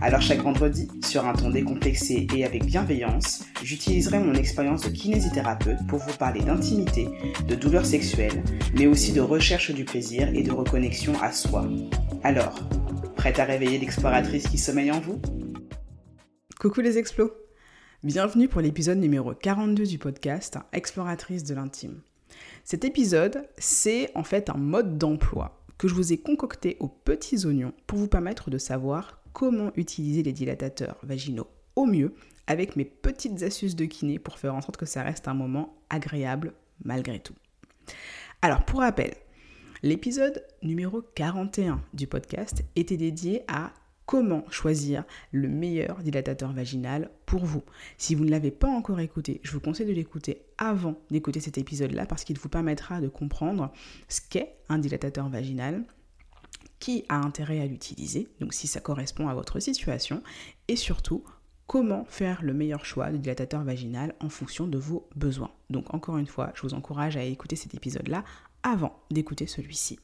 Alors chaque vendredi, sur un ton décomplexé et avec bienveillance, j'utiliserai mon expérience de kinésithérapeute pour vous parler d'intimité, de douleurs sexuelles, mais aussi de recherche du plaisir et de reconnexion à soi. Alors, prête à réveiller l'exploratrice qui sommeille en vous? Coucou les explos Bienvenue pour l'épisode numéro 42 du podcast Exploratrice de l'intime. Cet épisode, c'est en fait un mode d'emploi que je vous ai concocté aux petits oignons pour vous permettre de savoir comment utiliser les dilatateurs vaginaux au mieux avec mes petites astuces de kiné pour faire en sorte que ça reste un moment agréable malgré tout. Alors pour rappel, l'épisode numéro 41 du podcast était dédié à comment choisir le meilleur dilatateur vaginal pour vous. Si vous ne l'avez pas encore écouté, je vous conseille de l'écouter avant d'écouter cet épisode-là parce qu'il vous permettra de comprendre ce qu'est un dilatateur vaginal, qui a intérêt à l'utiliser, donc si ça correspond à votre situation, et surtout comment faire le meilleur choix de dilatateur vaginal en fonction de vos besoins. Donc encore une fois, je vous encourage à écouter cet épisode-là avant d'écouter celui-ci.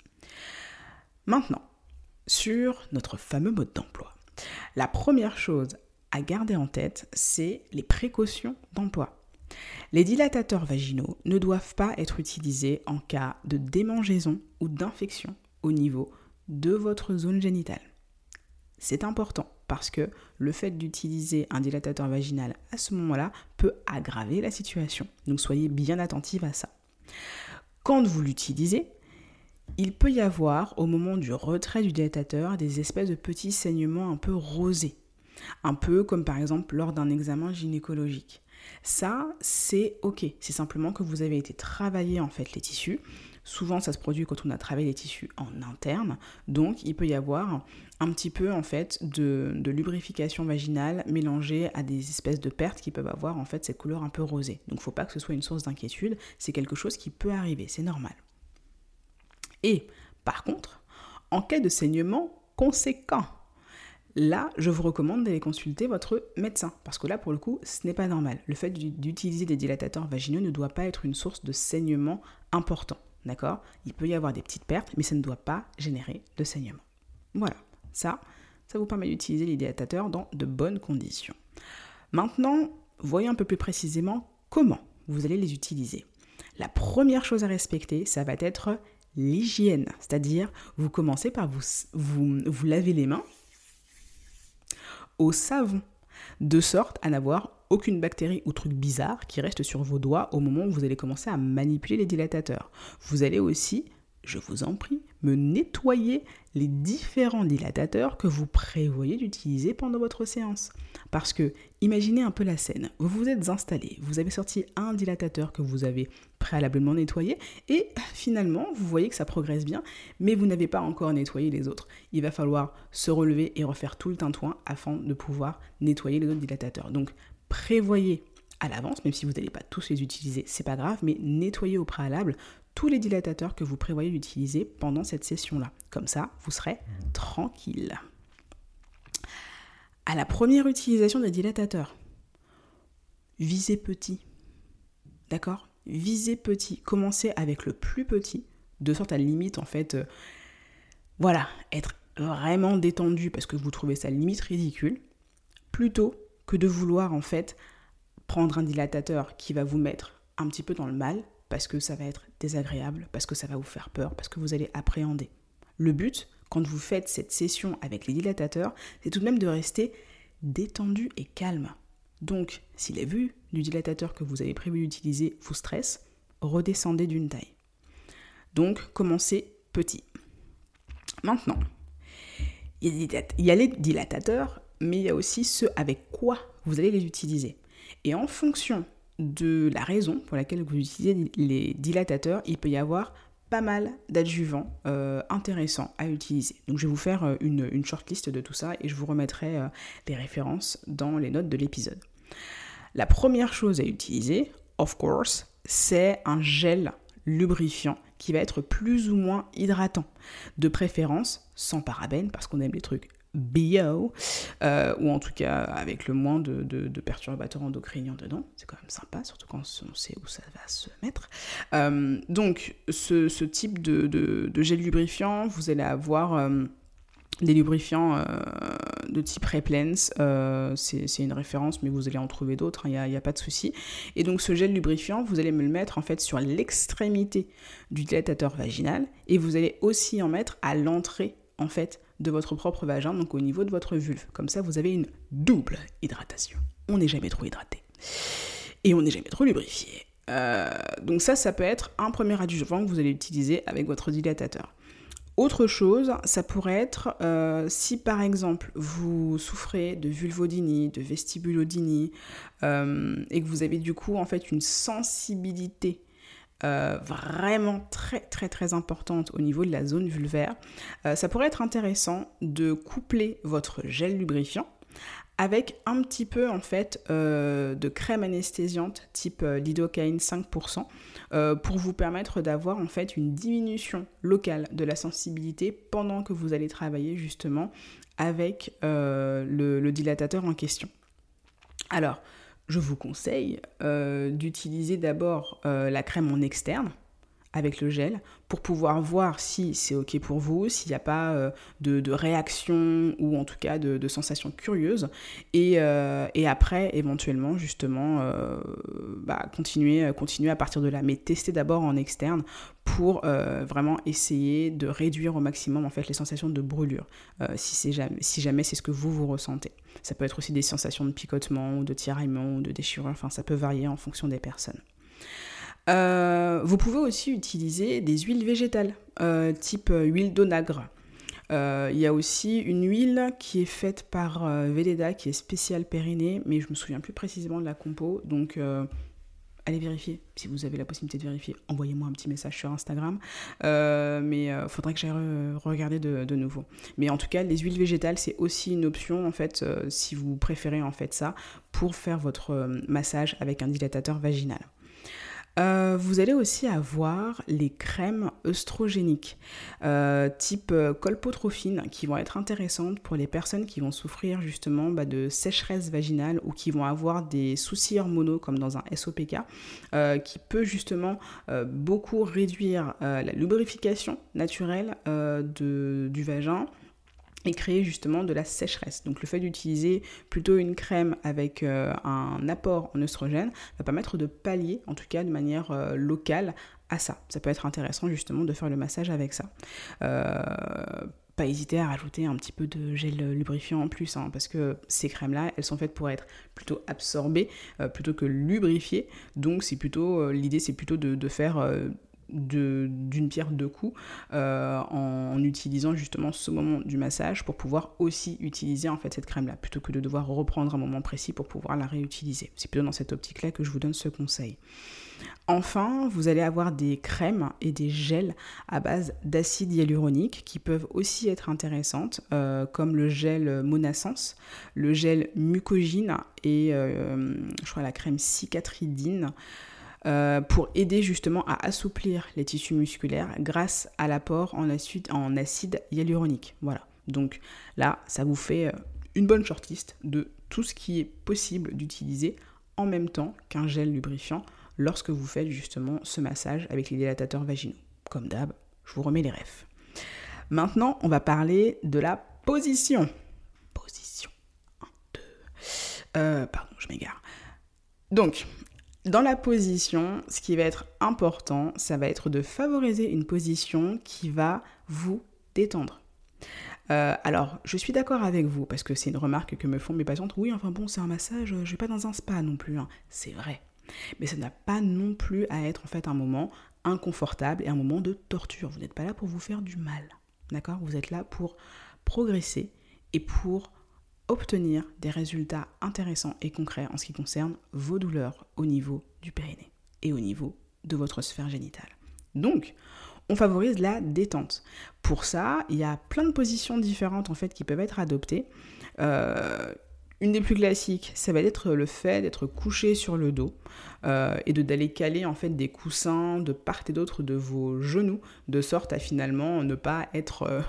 Maintenant, sur notre fameux mode d'emploi. La première chose à garder en tête, c'est les précautions d'emploi. Les dilatateurs vaginaux ne doivent pas être utilisés en cas de démangeaison ou d'infection au niveau de votre zone génitale. C'est important parce que le fait d'utiliser un dilatateur vaginal à ce moment-là peut aggraver la situation. Donc soyez bien attentive à ça. Quand vous l'utilisez, il peut y avoir au moment du retrait du dilatateur des espèces de petits saignements un peu rosés. Un peu comme par exemple lors d'un examen gynécologique. Ça, c'est ok. C'est simplement que vous avez été travailler en fait les tissus Souvent, ça se produit quand on a travaillé les tissus en interne. Donc, il peut y avoir un petit peu en fait de, lubrification vaginale mélangée à des espèces de pertes qui peuvent avoir en fait cette couleur un peu rosée. Donc, il ne faut pas que ce soit une source d'inquiétude. C'est quelque chose qui peut arriver, c'est normal. Et par contre, en cas de saignement conséquent, là, je vous recommande d'aller consulter votre médecin. Parce que là, pour le coup, ce n'est pas normal. Le fait d'utiliser des dilatateurs vaginaux ne doit pas être une source de saignement important. D'accord? Il peut y avoir des petites pertes, mais ça ne doit pas générer de saignement. Voilà, ça, ça vous permet d'utiliser les dilatateurs dans de bonnes conditions. Maintenant, voyons un peu plus précisément comment vous allez les utiliser. La première chose à respecter, ça va être l'hygiène, c'est-à-dire vous commencez par vous, vous, vous laver les mains au savon, de sorte à n'avoir aucune bactérie ou truc bizarre qui reste sur vos doigts au moment où vous allez commencer à manipuler les dilatateurs. Vous allez aussi, je vous en prie, me nettoyer les différents dilatateurs que vous prévoyez d'utiliser pendant votre séance. Parce que, imaginez un peu la scène. Vous vous êtes installé, vous avez sorti un dilatateur que vous avez préalablement nettoyé, et finalement, vous voyez que ça progresse bien, mais vous n'avez pas encore nettoyé les autres. Il va falloir se relever et refaire tout le tintouin afin de pouvoir nettoyer les autres dilatateurs. Donc, prévoyez à l'avance, même si vous n'allez pas tous les utiliser, c'est pas grave, mais nettoyez au préalable tous les dilatateurs que vous prévoyez d'utiliser pendant cette session-là. Comme ça, vous serez tranquille. À la première utilisation des dilatateurs, visez petit. D'accord? Visez petit. Commencez avec le plus petit, de sorte à limite, en fait, euh, voilà, être vraiment détendu parce que vous trouvez ça limite ridicule, plutôt que de vouloir en fait prendre un dilatateur qui va vous mettre un petit peu dans le mal parce que ça va être désagréable, parce que ça va vous faire peur, parce que vous allez appréhender. Le but, quand vous faites cette session avec les dilatateurs, c'est tout de même de rester détendu et calme. Donc, si les vues du dilatateur que vous avez prévu d'utiliser vous stressent, redescendez d'une taille. Donc, commencez petit. Maintenant, il y a les dilatateurs mais il y a aussi ce avec quoi vous allez les utiliser. Et en fonction de la raison pour laquelle vous utilisez les dilatateurs, il peut y avoir pas mal d'adjuvants euh, intéressants à utiliser. Donc je vais vous faire euh, une, shortlist de tout ça et je vous remettrai euh, des références dans les notes de l'épisode. La première chose à utiliser, of course, c'est un gel lubrifiant qui va être plus ou moins hydratant. De préférence sans parabènes parce qu'on aime les trucs bio, euh, ou en tout cas avec le moins de, perturbateurs endocriniens dedans. C'est quand même sympa, surtout quand on sait où ça va se mettre. Euh, donc, ce, type de, gel lubrifiant, vous allez avoir euh, des lubrifiants de type Replens. c'est une référence, mais vous allez en trouver d'autres, il hein, n'y a, a, pas de souci. Et donc, ce gel lubrifiant, vous allez me le mettre en fait sur l'extrémité du dilatateur vaginal, et vous allez aussi en mettre à l'entrée en fait de votre propre vagin, donc au niveau de votre vulve. Comme ça, vous avez une double hydratation. On n'est jamais trop hydraté. Et on n'est jamais trop lubrifié. Euh, donc ça, ça peut être un premier adjuvant que vous allez utiliser avec votre dilatateur. Autre chose, ça pourrait être euh, si par exemple vous souffrez de vulvodynie, de vestibulodynie, euh, et que vous avez du coup en fait une sensibilité euh, vraiment très très très importante au niveau de la zone vulvaire, euh, ça pourrait être intéressant de coupler votre gel lubrifiant avec un petit peu en fait euh, de crème anesthésiante type lidocaïne 5% pour vous permettre d'avoir en fait une diminution locale de la sensibilité pendant que vous allez travailler justement avec le dilatateur en question. Alors, je vous conseille euh, d'utiliser d'abord euh, la crème en externe avec le gel pour pouvoir voir si c'est ok pour vous, s'il n'y a pas euh, de, réaction ou en tout cas de, de sensations curieuses. Et, après, éventuellement, justement, bah, continuer, continuer à partir de là. Mais tester d'abord en externe pour vraiment essayer de réduire au maximum en fait les sensations de brûlure, si, jamais, si jamais c'est ce que vous vous ressentez. Ça peut être aussi des sensations de picotement ou de tiraillement ou de déchirure, enfin ça peut varier en fonction des personnes. Euh, vous pouvez aussi utiliser des huiles végétales, euh, type euh, huile d'onagre. Il y a aussi une huile qui est faite par Veleda, qui est spéciale périnée, mais je me souviens plus précisément de la compo, donc allez vérifier. Si vous avez la possibilité de vérifier, envoyez-moi un petit message sur Instagram. Mais il faudrait que j'aille regarder de, nouveau. Mais en tout cas, les huiles végétales, c'est aussi une option, en fait, si vous préférez en fait ça, pour faire votre massage avec un dilatateur vaginal. Euh, vous allez aussi avoir les crèmes œstrogéniques, euh, type euh, colpotrophine, qui vont être intéressantes pour les personnes qui vont souffrir justement bah, de sécheresse vaginale ou qui vont avoir des soucis hormonaux comme dans un SOPK, qui peut justement beaucoup réduire la lubrification naturelle du vagin et créer justement de la sécheresse. Donc le fait d'utiliser plutôt une crème avec euh, un apport en œstrogène va permettre de pallier, en tout cas de manière euh, locale, à ça. Ça peut être intéressant justement de faire le massage avec ça. Euh, pas hésiter à rajouter un petit peu de gel lubrifiant en plus, hein, parce que ces crèmes-là, elles sont faites pour être plutôt absorbées plutôt que lubrifiées. Donc c'est plutôt l'idée, c'est plutôt de faire d'une pierre deux coups euh, en, utilisant justement ce moment du massage pour pouvoir aussi utiliser en fait cette crème là plutôt que de devoir reprendre un moment précis pour pouvoir la réutiliser. C'est plutôt dans cette optique là que je vous donne ce conseil. Enfin, vous allez avoir des crèmes et des gels à base d'acide hyaluronique qui peuvent aussi être intéressantes, euh, comme le gel Monasens, le gel Mucogine et euh, je crois la crème Cicatridine. Euh, pour aider justement à assouplir les tissus musculaires grâce à l'apport en acide, hyaluronique. Voilà. Donc là, ça vous fait euh, une bonne shortlist de tout ce qui est possible d'utiliser en même temps qu'un gel lubrifiant lorsque vous faites justement ce massage avec les dilatateurs vaginaux. Comme d'hab, je vous remets les refs. Maintenant, on va parler de la position. Position. 1, 2. Euh, pardon, je m'égare. Donc, dans la position, ce qui va être important, ça va être de favoriser une position qui va vous détendre. Euh, alors, je suis d'accord avec vous, parce que c'est une remarque que me font mes patientes. Oui, enfin bon, c'est un massage, je vais pas dans un spa non plus. Hein. C'est vrai. Mais ça n'a pas non plus à être en fait un moment inconfortable et un moment de torture. Vous n'êtes pas là pour vous faire du mal. D'accord? Vous êtes là pour progresser et pour obtenir des résultats intéressants et concrets en ce qui concerne vos douleurs au niveau du périnée et au niveau de votre sphère génitale. Donc, on favorise la détente. Pour ça, il y a plein de positions différentes en fait qui peuvent être adoptées. Euh, Une des plus classiques, ça va être le fait d'être couché sur le dos euh, et de d'aller caler en fait des coussins de part et d'autre de vos genoux, de sorte à finalement ne pas être euh,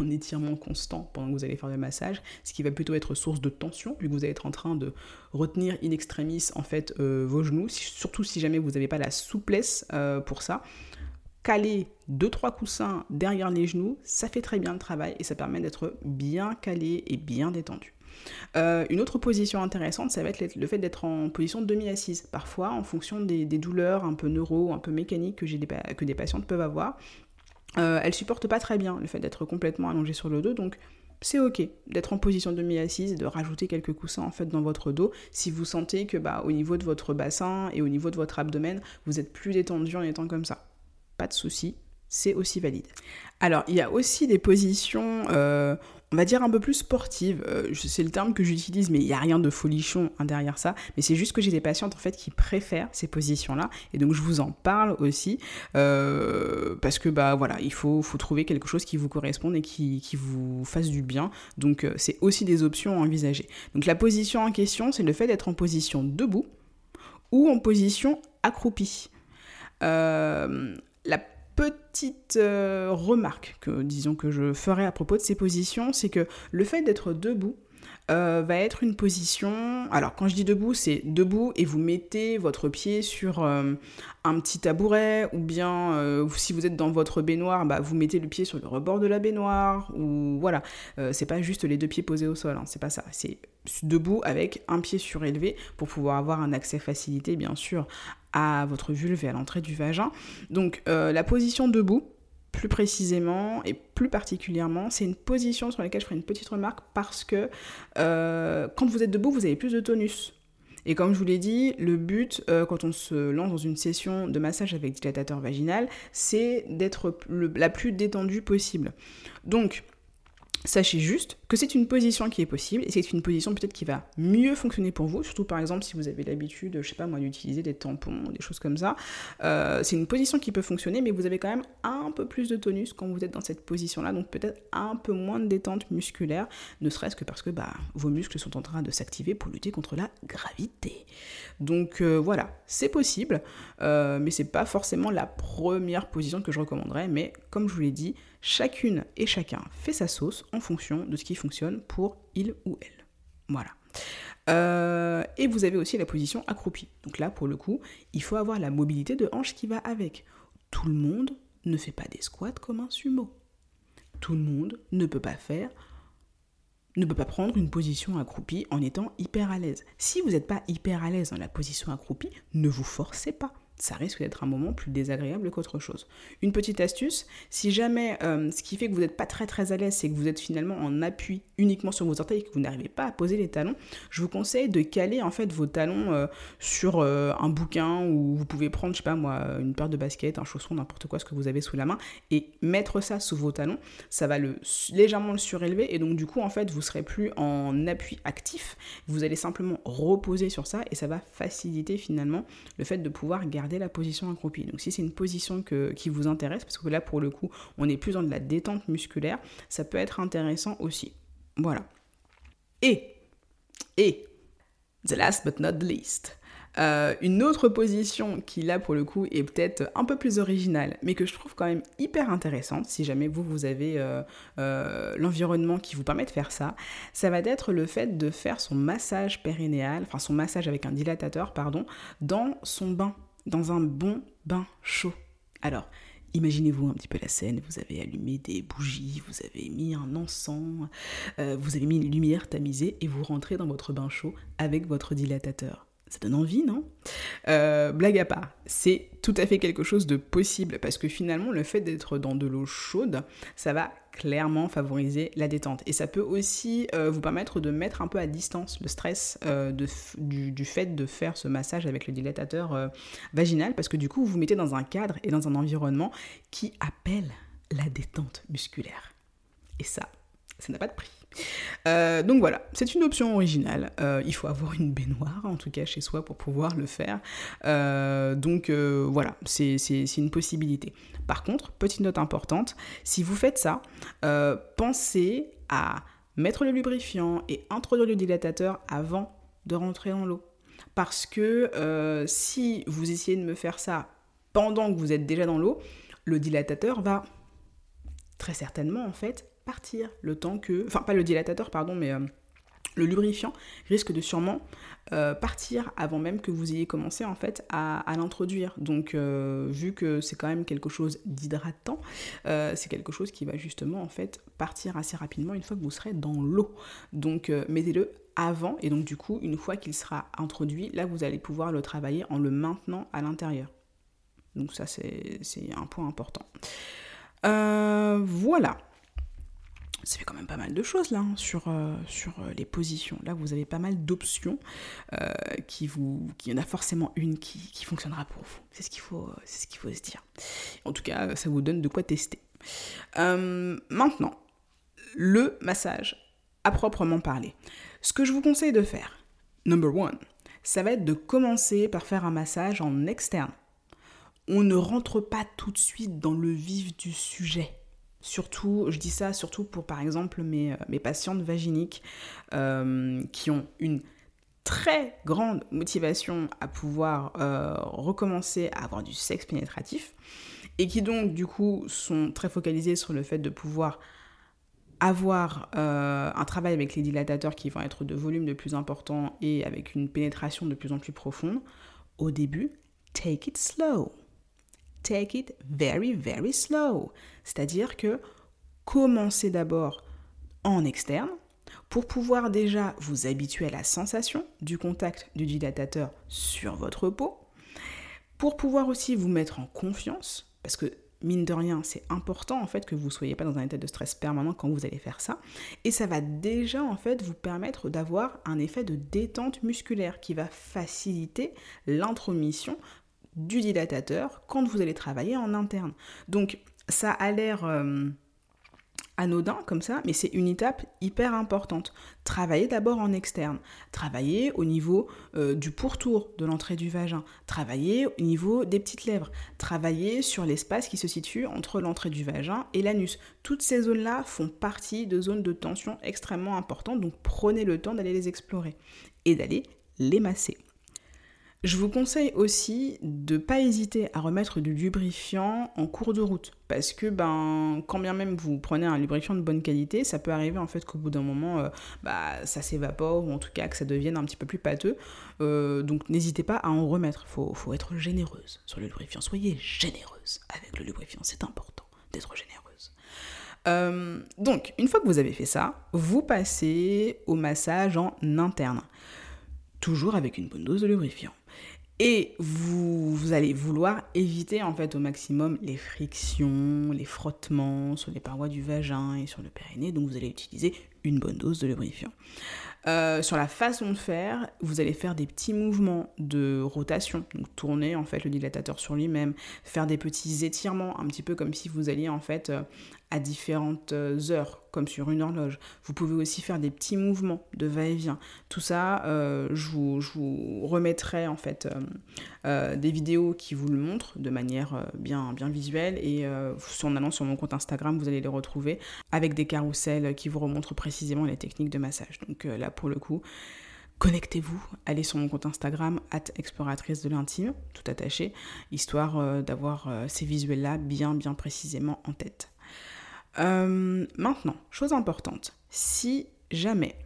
en étirement constant pendant que vous allez faire le massage, ce qui va plutôt être source de tension, vu que vous allez être en train de retenir in extremis en fait euh, vos genoux, surtout si jamais vous n'avez pas la souplesse pour ça caler 2-3 coussins derrière les genoux, ça fait très bien le travail et ça permet d'être bien calé et bien détendu. Euh, une autre position intéressante, ça va être le fait d'être en position demi-assise. Parfois, en fonction des, douleurs un peu neuro, un peu mécaniques que, des, que des patientes peuvent avoir, euh, elles supportent pas très bien le fait d'être complètement allongées sur le dos. Donc, c'est ok d'être en position demi-assise et de rajouter quelques coussins en fait dans votre dos si vous sentez que bah, au niveau de votre bassin et au niveau de votre abdomen, vous êtes plus détendu en étant comme ça. Pas de souci, c'est aussi valide. Alors, il y a aussi des positions, euh, on va dire un peu plus sportives. Euh, c'est le terme que j'utilise, mais il n'y a rien de folichon hein, derrière ça. Mais c'est juste que j'ai des patientes en fait qui préfèrent ces positions-là, et donc je vous en parle aussi euh, parce que bah voilà, il faut, trouver quelque chose qui vous corresponde et qui, vous fasse du bien. Donc c'est aussi des options à envisager. Donc la position en question, c'est le fait d'être en position debout ou en position accroupie. Euh, la petite euh, remarque que disons que je ferai à propos de ces positions, c'est que le fait d'être debout euh, va être une position. Alors quand je dis debout, c'est debout et vous mettez votre pied sur euh, un petit tabouret ou bien si vous êtes dans votre baignoire, bah, vous mettez le pied sur le rebord de la baignoire ou voilà. c'est pas juste les deux pieds posés au sol, hein, c'est pas ça. C'est debout avec un pied surélevé pour pouvoir avoir un accès facilité bien sûr à votre vulve et à l'entrée du vagin. Donc euh, la position debout, plus précisément et plus particulièrement, c'est une position sur laquelle je ferai une petite remarque parce que euh, quand vous êtes debout, vous avez plus de tonus. Et comme je vous l'ai dit, le but euh, quand on se lance dans une session de massage avec dilatateur vaginal, c'est d'être la plus détendue possible. Donc, Sachez juste que c'est une position qui est possible et c'est une position peut-être qui va mieux fonctionner pour vous, surtout par exemple si vous avez l'habitude, je sais pas moi, d'utiliser des tampons, des choses comme ça. Euh, c'est une position qui peut fonctionner, mais vous avez quand même un peu plus de tonus quand vous êtes dans cette position-là, donc peut-être un peu moins de détente musculaire, ne serait-ce que parce que bah, vos muscles sont en train de s'activer pour lutter contre la gravité. Donc euh, voilà, c'est possible, euh, mais c'est pas forcément la première position que je recommanderais, mais comme je vous l'ai dit, chacune et chacun fait sa sauce en fonction de ce qui fonctionne pour il ou elle. Voilà. Euh, et vous avez aussi la position accroupie. Donc là, pour le coup, il faut avoir la mobilité de hanche qui va avec. Tout le monde ne fait pas des squats comme un sumo. Tout le monde ne peut pas faire, ne peut pas prendre une position accroupie en étant hyper à l'aise. Si vous n'êtes pas hyper à l'aise dans la position accroupie, ne vous forcez pas ça risque d'être un moment plus désagréable qu'autre chose. Une petite astuce, si jamais euh, ce qui fait que vous n'êtes pas très très à l'aise, c'est que vous êtes finalement en appui uniquement sur vos orteils et que vous n'arrivez pas à poser les talons, je vous conseille de caler en fait vos talons euh, sur euh, un bouquin ou vous pouvez prendre, je sais pas moi, une paire de baskets, un chausson, n'importe quoi, ce que vous avez sous la main et mettre ça sous vos talons. Ça va le, légèrement le surélever et donc du coup en fait vous serez plus en appui actif, vous allez simplement reposer sur ça et ça va faciliter finalement le fait de pouvoir garder la position accroupie. Donc si c'est une position qui vous intéresse, parce que là pour le coup on est plus dans de la détente musculaire, ça peut être intéressant aussi. Voilà. Et, et, the last but not least, euh, une autre position qui là pour le coup est peut-être un peu plus originale, mais que je trouve quand même hyper intéressante, si jamais vous, vous avez euh, euh, l'environnement qui vous permet de faire ça, ça va être le fait de faire son massage périnéal, enfin son massage avec un dilatateur, pardon, dans son bain dans un bon bain chaud. Alors, Imaginez-vous un petit peu la scène, vous avez allumé des bougies, vous avez mis un encens, euh, vous avez mis une lumière tamisée et vous rentrez dans votre bain chaud avec votre dilatateur. Ça donne envie, non? Euh, Blague à part, c'est tout à fait quelque chose de possible parce que finalement, le fait d'être dans de l'eau chaude, ça va clairement favoriser la détente. Et ça peut aussi euh, vous permettre de mettre un peu à distance le stress euh, du, fait de faire ce massage avec le dilatateur vaginal parce que du coup, vous vous mettez dans un cadre et dans un environnement qui appelle la détente musculaire. Et ça, ça n'a pas de prix. Euh, donc voilà, c'est une option originale. Euh, il faut avoir une baignoire, en tout cas chez soi, pour pouvoir le faire. Euh, donc voilà, c'est une possibilité. Par contre, petite note importante, si vous faites ça, pensez à mettre le lubrifiant et introduire le dilatateur avant de rentrer dans l'eau. Parce que si vous essayez de me faire ça pendant que vous êtes déjà dans l'eau, le dilatateur va très certainement en fait partir le temps que... Enfin pas le dilatateur pardon mais... Euh, le lubrifiant risque de sûrement euh, partir avant même que vous ayez commencé en fait à, l'introduire. Donc euh, vu que c'est quand même quelque chose d'hydratant, c'est quelque chose qui va justement en fait partir assez rapidement une fois que vous serez dans l'eau. Donc mettez-le avant et donc du coup une fois qu'il sera introduit, là vous allez pouvoir le travailler en le maintenant à l'intérieur. Donc ça c'est un point important. voilà ça fait quand même pas mal de choses là hein, sur, euh, sur euh, les positions. Là, vous avez pas mal d'options euh, qui vous, qui y en a forcément une qui, qui fonctionnera pour vous. C'est ce qu'il faut, ce qu'il faut se dire. En tout cas, ça vous donne de quoi tester. maintenant, le massage à proprement parler. Ce que je vous conseille de faire, number one, ça va être de commencer par faire un massage en externe. On ne rentre pas tout de suite dans le vif du sujet Surtout, je dis ça surtout pour par exemple mes, euh, mes patientes vaginiques euh, qui ont une très grande motivation à pouvoir euh, recommencer à avoir du sexe pénétratif et qui donc du coup sont très focalisées sur le fait de pouvoir avoir un travail avec les dilatateurs qui vont être de volume de plus important et avec une pénétration de plus en plus profonde, au début, take it slow take it very, very slow. C'est-à-dire que commencez d'abord en externe pour pouvoir déjà vous habituer à la sensation du contact du dilatateur sur votre peau, pour pouvoir aussi vous mettre en confiance, parce que mine de rien, c'est important en fait que vous ne soyez pas dans un état de stress permanent quand vous allez faire ça. Et ça va déjà en fait vous permettre d'avoir un effet de détente musculaire qui va faciliter l'intromission du dilatateur quand vous allez travailler en interne. Donc ça a l'air euh, anodin comme ça, mais c'est une étape hyper importante. Travaillez d'abord en externe, travaillez au niveau euh, du pourtour de l'entrée du vagin, travaillez au niveau des petites lèvres, travaillez sur l'espace qui se situe entre l'entrée du vagin et l'anus. Toutes ces zones-là font partie de zones de tension extrêmement importantes, donc prenez le temps d'aller les explorer et d'aller les masser. Je vous conseille aussi de ne pas hésiter à remettre du lubrifiant en cours de route parce que ben quand bien même vous prenez un lubrifiant de bonne qualité, ça peut arriver en fait qu'au bout d'un moment euh, bah, ça s'évapore ou en tout cas que ça devienne un petit peu plus pâteux. Euh, donc n'hésitez pas à en remettre. Faut, faut être généreuse sur le lubrifiant. Soyez généreuse avec le lubrifiant. C'est important d'être généreuse. Euh, donc, une fois que vous avez fait ça, vous passez au massage en interne. Toujours avec une bonne dose de lubrifiant. Et vous, allez vouloir éviter en fait au maximum les frictions, les frottements sur les parois du vagin et sur le périnée. Donc vous allez utiliser une bonne dose de lubrifiant. Euh, sur la façon de faire, vous allez faire des petits mouvements de rotation, donc tourner en fait le dilatateur sur lui-même, faire des petits étirements, un petit peu comme si vous alliez en fait euh, à différentes euh, heures, comme sur une horloge. Vous pouvez aussi faire des petits mouvements de va-et-vient. Tout ça, je, vous, remettrai en fait des vidéos qui vous le montrent de manière bien, bien visuelle et en allant sur mon compte Instagram, vous allez les retrouver avec des carousels qui vous remontrent précisément les techniques de massage. Donc là, pour le coup, connectez-vous, allez sur mon compte Instagram, exploratrice de l'intime, tout attaché, histoire euh, d'avoir euh, ces visuels-là bien, bien précisément en tête. Euh, maintenant, chose importante, si jamais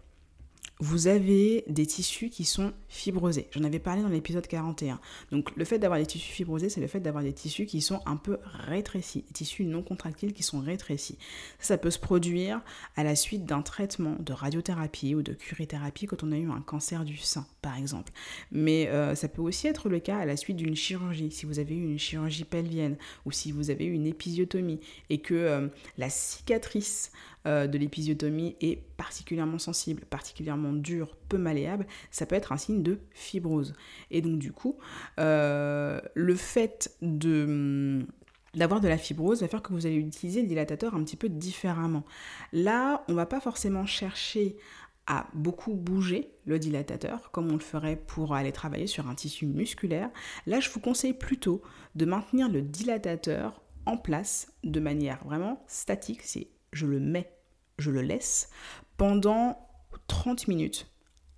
vous avez des tissus qui sont fibrosés. J'en avais parlé dans l'épisode 41. Donc le fait d'avoir des tissus fibrosés, c'est le fait d'avoir des tissus qui sont un peu rétrécis, des tissus non contractiles qui sont rétrécis. Ça, peut se produire à la suite d'un traitement de radiothérapie ou de curithérapie quand on a eu un cancer du sein, par exemple. Mais euh, ça peut aussi être le cas à la suite d'une chirurgie, si vous avez eu une chirurgie pelvienne ou si vous avez eu une épisiotomie et que euh, la cicatrice euh, de l'épisiotomie est particulièrement sensible, particulièrement dur, peu malléable, ça peut être un signe de fibrose. Et donc du coup, euh, le fait de d'avoir de la fibrose va faire que vous allez utiliser le dilatateur un petit peu différemment. Là, on va pas forcément chercher à beaucoup bouger le dilatateur, comme on le ferait pour aller travailler sur un tissu musculaire. Là, je vous conseille plutôt de maintenir le dilatateur en place de manière vraiment statique. C'est je le mets je le laisse pendant 30 minutes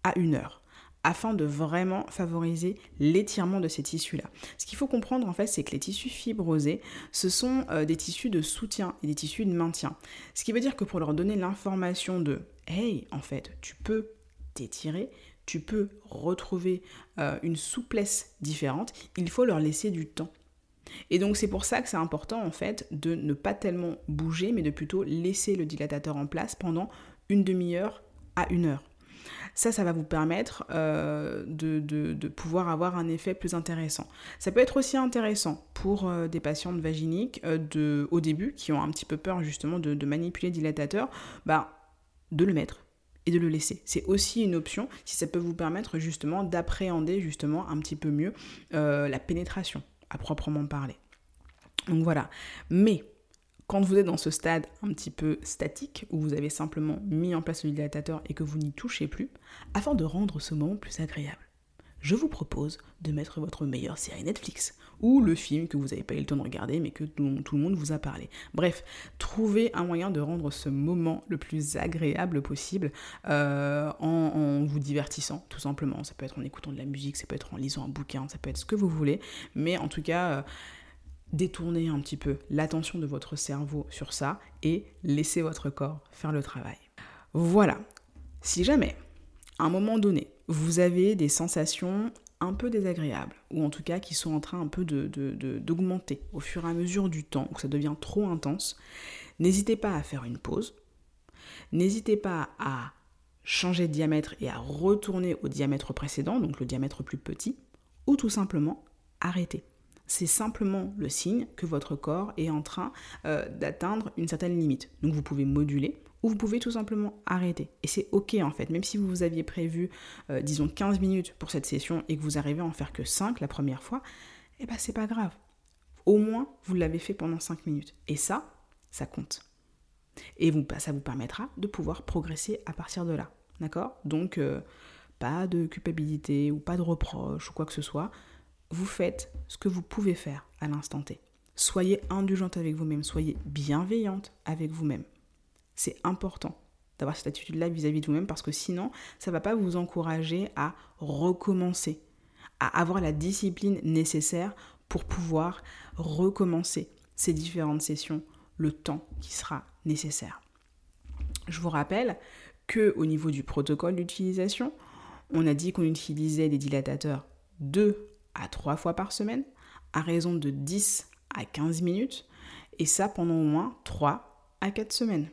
à une heure afin de vraiment favoriser l'étirement de ces tissus-là. Ce qu'il faut comprendre en fait, c'est que les tissus fibrosés, ce sont euh, des tissus de soutien et des tissus de maintien. Ce qui veut dire que pour leur donner l'information de hey, en fait, tu peux t'étirer, tu peux retrouver euh, une souplesse différente, il faut leur laisser du temps. Et donc c'est pour ça que c'est important en fait de ne pas tellement bouger, mais de plutôt laisser le dilatateur en place pendant une demi-heure à une heure. Ça, ça va vous permettre euh, de, pouvoir avoir un effet plus intéressant. Ça peut être aussi intéressant pour euh, des patientes vaginiques euh, au début qui ont un petit peu peur justement de, manipuler le dilatateur, bah, de le mettre et de le laisser. C'est aussi une option si ça peut vous permettre justement d'appréhender justement un petit peu mieux la pénétration à proprement parler. Donc voilà. Mais quand vous êtes dans ce stade un petit peu statique, où vous avez simplement mis en place le dilatateur et que vous n'y touchez plus, afin de rendre ce moment plus agréable, je vous propose de mettre votre meilleure série Netflix ou le film que vous n'avez pas eu le temps de regarder mais que tout, le monde vous a parlé. Bref, trouvez un moyen de rendre ce moment le plus agréable possible euh, en, vous divertissant tout simplement. Ça peut être en écoutant de la musique, ça peut être en lisant un bouquin, ça peut être ce que vous voulez, mais en tout cas... Euh, détournez un petit peu l'attention de votre cerveau sur ça et laissez votre corps faire le travail. Voilà. Si jamais, à un moment donné, vous avez des sensations un peu désagréables, ou en tout cas qui sont en train un peu d'augmenter au fur et à mesure du temps, où ça devient trop intense, n'hésitez pas à faire une pause, n'hésitez pas à changer de diamètre et à retourner au diamètre précédent, donc le diamètre plus petit, ou tout simplement arrêter. C'est simplement le signe que votre corps est en train euh, d'atteindre une certaine limite. Donc vous pouvez moduler ou vous pouvez tout simplement arrêter. Et c'est ok en fait, même si vous aviez prévu, euh, disons, 15 minutes pour cette session et que vous arrivez à en faire que 5 la première fois, eh ben c'est pas grave. Au moins, vous l'avez fait pendant 5 minutes. Et ça, ça compte. Et vous, ça vous permettra de pouvoir progresser à partir de là. D'accord? Donc, euh, pas de culpabilité ou pas de reproche ou quoi que ce soit vous faites ce que vous pouvez faire à l'instant T. Soyez indulgente avec vous-même, soyez bienveillante avec vous-même. C'est important d'avoir cette attitude-là vis-à-vis de vous-même parce que sinon, ça ne va pas vous encourager à recommencer, à avoir la discipline nécessaire pour pouvoir recommencer ces différentes sessions le temps qui sera nécessaire. Je vous rappelle que au niveau du protocole d'utilisation, on a dit qu'on utilisait des dilatateurs de à 3 fois par semaine, à raison de 10 à 15 minutes, et ça pendant au moins 3 à 4 semaines.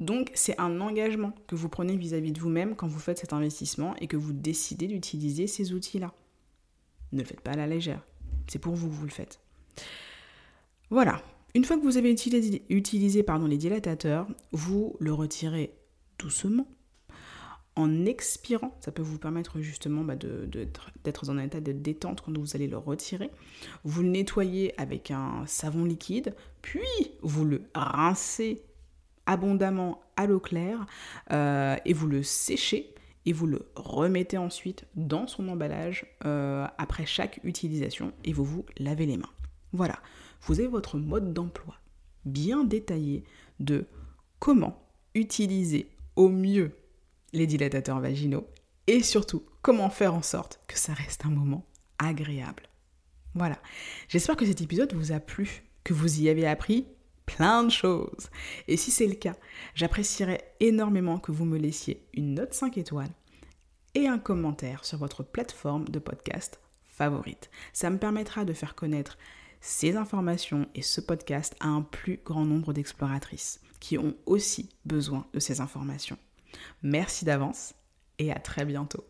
Donc c'est un engagement que vous prenez vis-à-vis de vous-même quand vous faites cet investissement et que vous décidez d'utiliser ces outils-là. Ne le faites pas à la légère. C'est pour vous que vous le faites. Voilà. Une fois que vous avez utilisé, les dilatateurs, vous le retirez doucement en expirant. Ça peut vous permettre justement bah, d'être dans un état de détente quand vous allez le retirer. Vous le nettoyez avec un savon liquide, puis vous le rincez abondamment à l'eau claire euh, et vous le séchez et vous le remettez ensuite dans son emballage euh, après chaque utilisation et vous vous lavez les mains. Voilà, vous avez votre mode d'emploi bien détaillé de comment utiliser au mieux les dilatateurs vaginaux et surtout comment faire en sorte que ça reste un moment agréable. Voilà, j'espère que cet épisode vous a plu, que vous y avez appris plein de choses. Et si c'est le cas, j'apprécierais énormément que vous me laissiez une note 5 étoiles et un commentaire sur votre plateforme de podcast favorite. Ça me permettra de faire connaître ces informations et ce podcast à un plus grand nombre d'exploratrices qui ont aussi besoin de ces informations. Merci d'avance et à très bientôt.